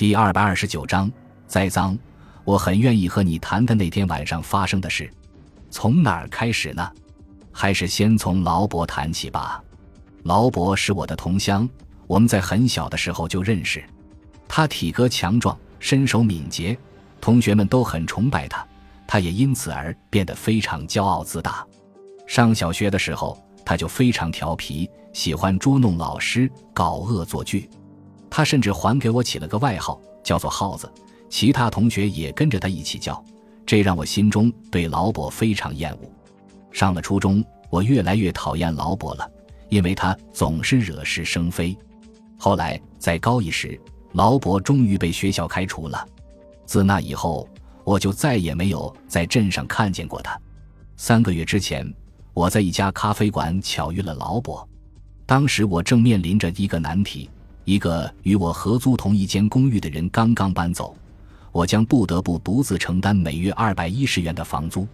第二百二十九章栽赃。我很愿意和你谈谈那天晚上发生的事。从哪儿开始呢？还是先从劳勃谈起吧。劳勃是我的同乡，我们在很小的时候就认识。他体格强壮，身手敏捷，同学们都很崇拜他，他也因此而变得非常骄傲自大。上小学的时候，他就非常调皮，喜欢捉弄老师，搞恶作剧。他甚至还给我起了个外号，叫做“耗子”。其他同学也跟着他一起叫，这让我心中对劳勃非常厌恶。上了初中，我越来越讨厌劳勃了，因为他总是惹是生非。后来在高一时，劳勃终于被学校开除了。自那以后，我就再也没有在镇上看见过他。三个月之前，我在一家咖啡馆巧遇了劳勃，当时我正面临着一个难题。一个与我合租同一间公寓的人刚刚搬走，我将不得不独自承担每月二百一十元的房租。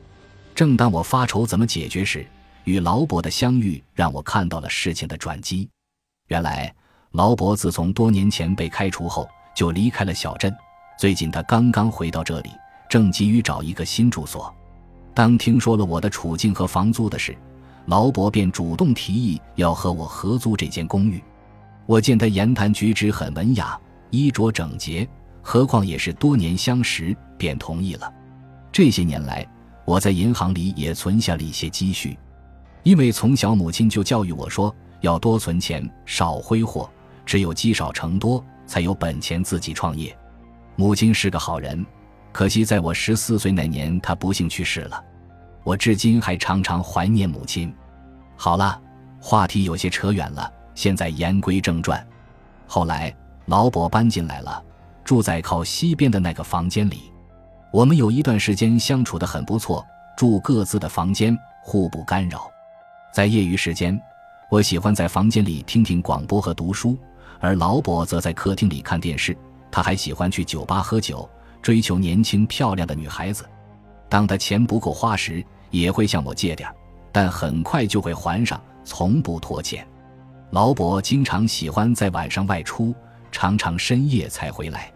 正当我发愁怎么解决时，与劳勃的相遇让我看到了事情的转机。原来，劳勃自从多年前被开除后就离开了小镇，最近他刚刚回到这里，正急于找一个新住所。当听说了我的处境和房租的事，劳勃便主动提议要和我合租这间公寓。我见他言谈举止很文雅，衣着整洁，何况也是多年相识，便同意了。这些年来，我在银行里也存下了一些积蓄，因为从小母亲就教育我说要多存钱，少挥霍，只有积少成多，才有本钱自己创业。母亲是个好人，可惜在我十四岁那年，她不幸去世了。我至今还常常怀念母亲。好了，话题有些扯远了。现在言归正传，后来老伯搬进来了，住在靠西边的那个房间里。我们有一段时间相处的很不错，住各自的房间，互不干扰。在业余时间，我喜欢在房间里听听广播和读书，而老伯则在客厅里看电视。他还喜欢去酒吧喝酒，追求年轻漂亮的女孩子。当他钱不够花时，也会向我借点但很快就会还上，从不拖欠。劳勃经常喜欢在晚上外出，常常深夜才回来。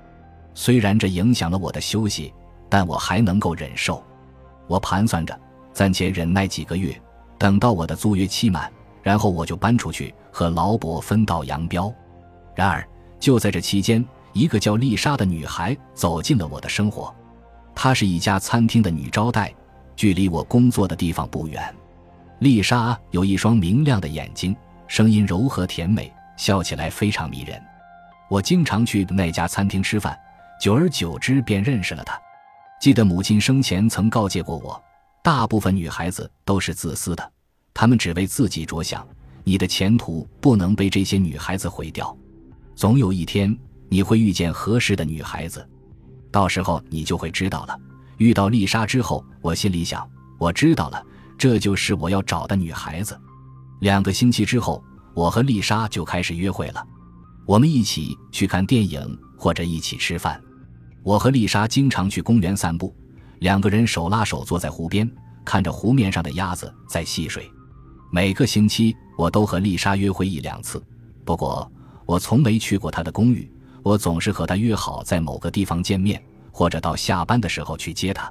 虽然这影响了我的休息，但我还能够忍受。我盘算着暂且忍耐几个月，等到我的租约期满，然后我就搬出去和劳勃分道扬镳。然而，就在这期间，一个叫丽莎的女孩走进了我的生活。她是一家餐厅的女招待，距离我工作的地方不远。丽莎有一双明亮的眼睛。声音柔和甜美，笑起来非常迷人。我经常去那家餐厅吃饭，久而久之便认识了她。记得母亲生前曾告诫过我，大部分女孩子都是自私的，她们只为自己着想。你的前途不能被这些女孩子毁掉。总有一天你会遇见合适的女孩子，到时候你就会知道了。遇到丽莎之后，我心里想，我知道了，这就是我要找的女孩子。两个星期之后，我和丽莎就开始约会了。我们一起去看电影，或者一起吃饭。我和丽莎经常去公园散步，两个人手拉手坐在湖边，看着湖面上的鸭子在戏水。每个星期我都和丽莎约会一两次，不过我从没去过她的公寓。我总是和她约好在某个地方见面，或者到下班的时候去接她。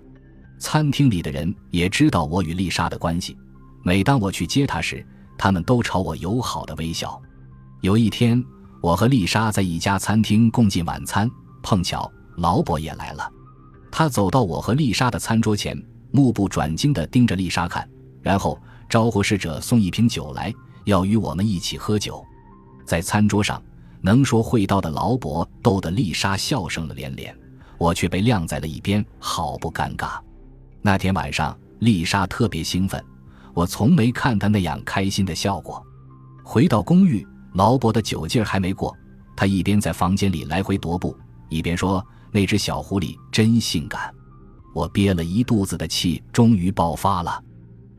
餐厅里的人也知道我与丽莎的关系。每当我去接她时，他们都朝我友好的微笑。有一天，我和丽莎在一家餐厅共进晚餐，碰巧劳勃也来了。他走到我和丽莎的餐桌前，目不转睛地盯着丽莎看，然后招呼侍者送一瓶酒来，要与我们一起喝酒。在餐桌上，能说会道的劳勃逗得丽莎笑声了连连，我却被晾在了一边，好不尴尬。那天晚上，丽莎特别兴奋。我从没看他那样开心的笑过。回到公寓，劳勃的酒劲儿还没过，他一边在房间里来回踱步，一边说：“那只小狐狸真性感。”我憋了一肚子的气，终于爆发了，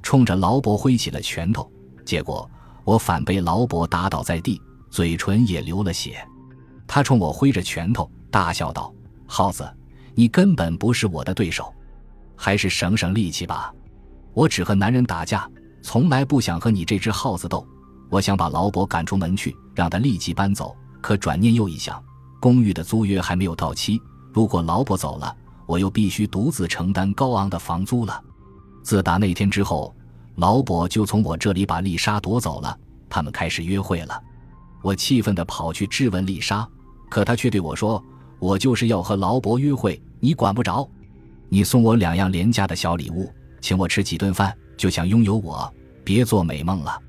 冲着劳勃挥起了拳头，结果我反被劳勃打倒在地，嘴唇也流了血。他冲我挥着拳头，大笑道：“耗子，你根本不是我的对手，还是省省力气吧。”我只和男人打架，从来不想和你这只耗子斗。我想把劳勃赶出门去，让他立即搬走。可转念又一想，公寓的租约还没有到期，如果劳勃走了，我又必须独自承担高昂的房租了。自打那天之后，劳勃就从我这里把丽莎夺走了，他们开始约会了。我气愤地跑去质问丽莎，可她却对我说：“我就是要和劳勃约会，你管不着。你送我两样廉价的小礼物，请我吃几顿饭，就想拥有我，别做美梦了。”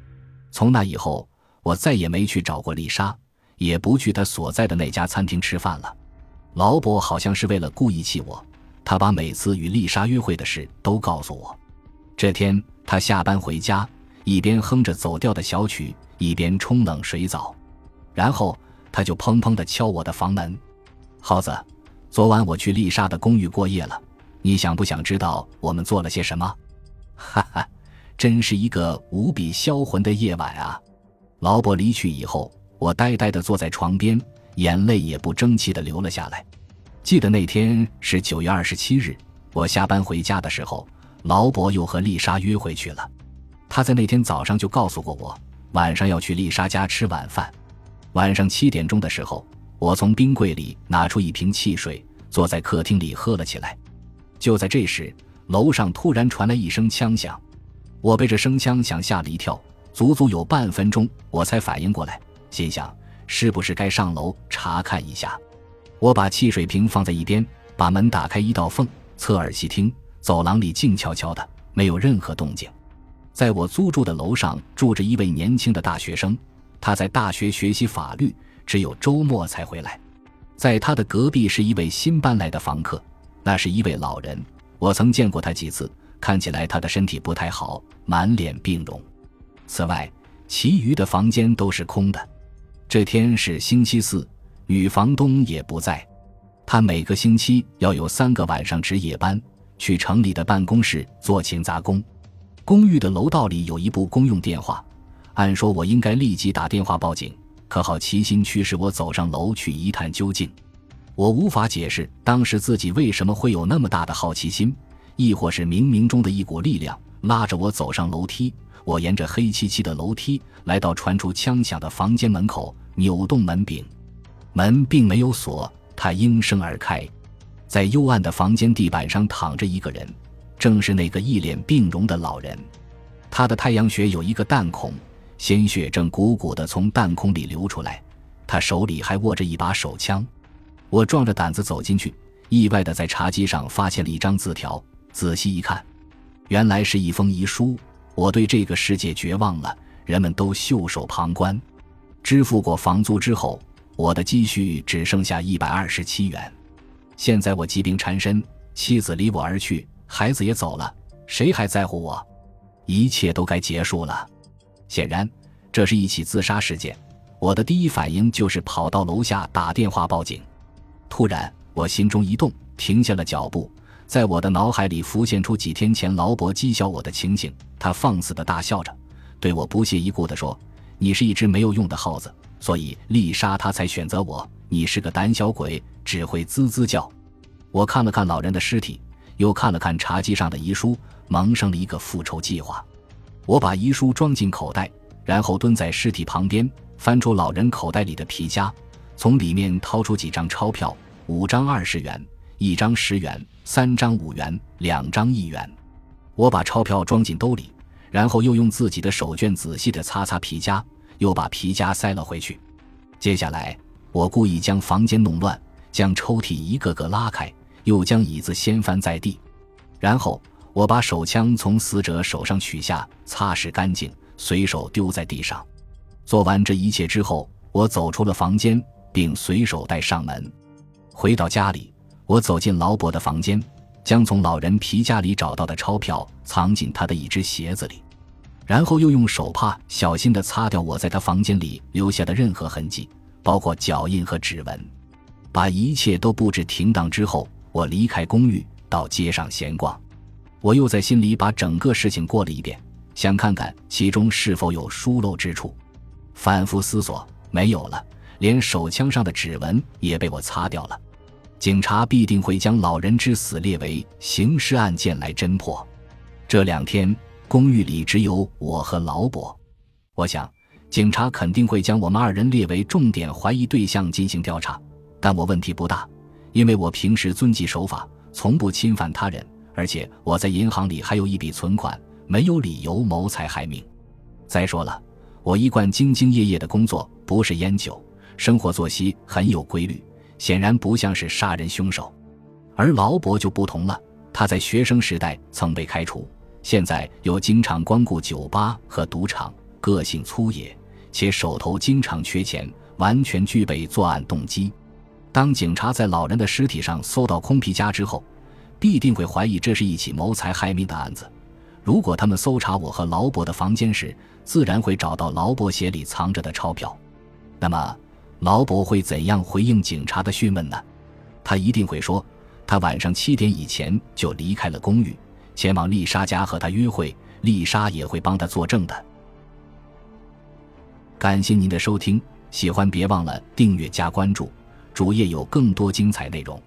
从那以后，我再也没去找过丽莎，也不去她所在的那家餐厅吃饭了。劳勃好像是为了故意气我，他把每次与丽莎约会的事都告诉我。这天，他下班回家，一边哼着走调的小曲，一边冲冷水澡。然后他就砰砰地敲我的房门，耗子，昨晚我去丽莎的公寓过夜了，你想不想知道我们做了些什么？哈哈，真是一个无比销魂的夜晚啊！劳勃离去以后，我呆呆地坐在床边，眼泪也不争气地流了下来。记得那天是九月二十七日，我下班回家的时候，劳勃又和丽莎约会去了。他在那天早上就告诉过我，晚上要去丽莎家吃晚饭。晚上七点钟的时候，我从冰柜里拿出一瓶汽水，坐在客厅里喝了起来。就在这时，楼上突然传来一声枪响，我被这声枪响吓了一跳，足足有半分钟我才反应过来，心想是不是该上楼查看一下？我把汽水瓶放在一边，把门打开一道缝，侧耳细听，走廊里静悄悄的，没有任何动静。在我租住的楼上住着一位年轻的大学生。他在大学学习法律，只有周末才回来。在他的隔壁是一位新搬来的房客，那是一位老人。我曾见过他几次，看起来他的身体不太好，满脸病容。此外，其余的房间都是空的。这天是星期四，女房东也不在。他每个星期要有三个晚上值夜班，去城里的办公室做勤杂工。公寓的楼道里有一部公用电话。按说，我应该立即打电话报警，可好奇心驱使我走上楼去一探究竟。我无法解释当时自己为什么会有那么大的好奇心，亦或是冥冥中的一股力量拉着我走上楼梯。我沿着黑漆漆的楼梯来到传出枪响的房间门口，扭动门柄，门并没有锁，它应声而开。在幽暗的房间地板上躺着一个人，正是那个一脸病容的老人。他的太阳穴有一个弹孔。鲜血正鼓鼓地从弹孔里流出来，他手里还握着一把手枪。我壮着胆子走进去，意外地在茶几上发现了一张字条。仔细一看，原来是一封遗书。我对这个世界绝望了，人们都袖手旁观。支付过房租之后，我的积蓄只剩下一百二十七元。现在我疾病缠身，妻子离我而去，孩子也走了，谁还在乎我？一切都该结束了。显然，这是一起自杀事件。我的第一反应就是跑到楼下打电话报警。突然，我心中一动，停下了脚步。在我的脑海里浮现出几天前劳勃讥笑我的情景。他放肆地大笑着，对我不屑一顾地说：“你是一只没有用的耗子，所以丽莎她才选择我。你是个胆小鬼，只会滋滋叫。”我看了看老人的尸体，又看了看茶几上的遗书，萌生了一个复仇计划。我把遗书装进口袋，然后蹲在尸体旁边，翻出老人口袋里的皮夹，从里面掏出几张钞票：五张二十元，一张十元，三张五元，两张一元。我把钞票装进兜里，然后又用自己的手绢仔细地擦擦皮夹，又把皮夹塞了回去。接下来，我故意将房间弄乱，将抽屉一个个拉开，又将椅子掀翻在地，然后。我把手枪从死者手上取下，擦拭干净，随手丢在地上。做完这一切之后，我走出了房间，并随手带上门。回到家里，我走进劳勃的房间，将从老人皮夹里找到的钞票藏进他的一只鞋子里，然后又用手帕小心地擦掉我在他房间里留下的任何痕迹，包括脚印和指纹。把一切都布置停当之后，我离开公寓，到街上闲逛。我又在心里把整个事情过了一遍，想看看其中是否有疏漏之处。反复思索，没有了，连手枪上的指纹也被我擦掉了。警察必定会将老人之死列为刑事案件来侦破。这两天，公寓里只有我和劳伯。我想，警察肯定会将我们二人列为重点怀疑对象进行调查。但我问题不大，因为我平时遵纪守法，从不侵犯他人，而且我在银行里还有一笔存款，没有理由谋财害命。再说了，我一贯兢兢业业的工作，不是烟酒，生活作息很有规律，显然不像是杀人凶手。而劳勃就不同了，他在学生时代曾被开除，现在又经常光顾酒吧和赌场，个性粗野，且手头经常缺钱，完全具备作案动机。当警察在老人的尸体上搜到空皮夹之后，必定会怀疑这是一起谋财害命的案子。如果他们搜查我和劳勃的房间时，自然会找到劳勃鞋里藏着的钞票。那么，劳勃会怎样回应警察的讯问呢？他一定会说，他晚上七点以前就离开了公寓，前往丽莎家和她约会。丽莎也会帮他作证的。感谢您的收听，喜欢别忘了订阅加关注，主页有更多精彩内容。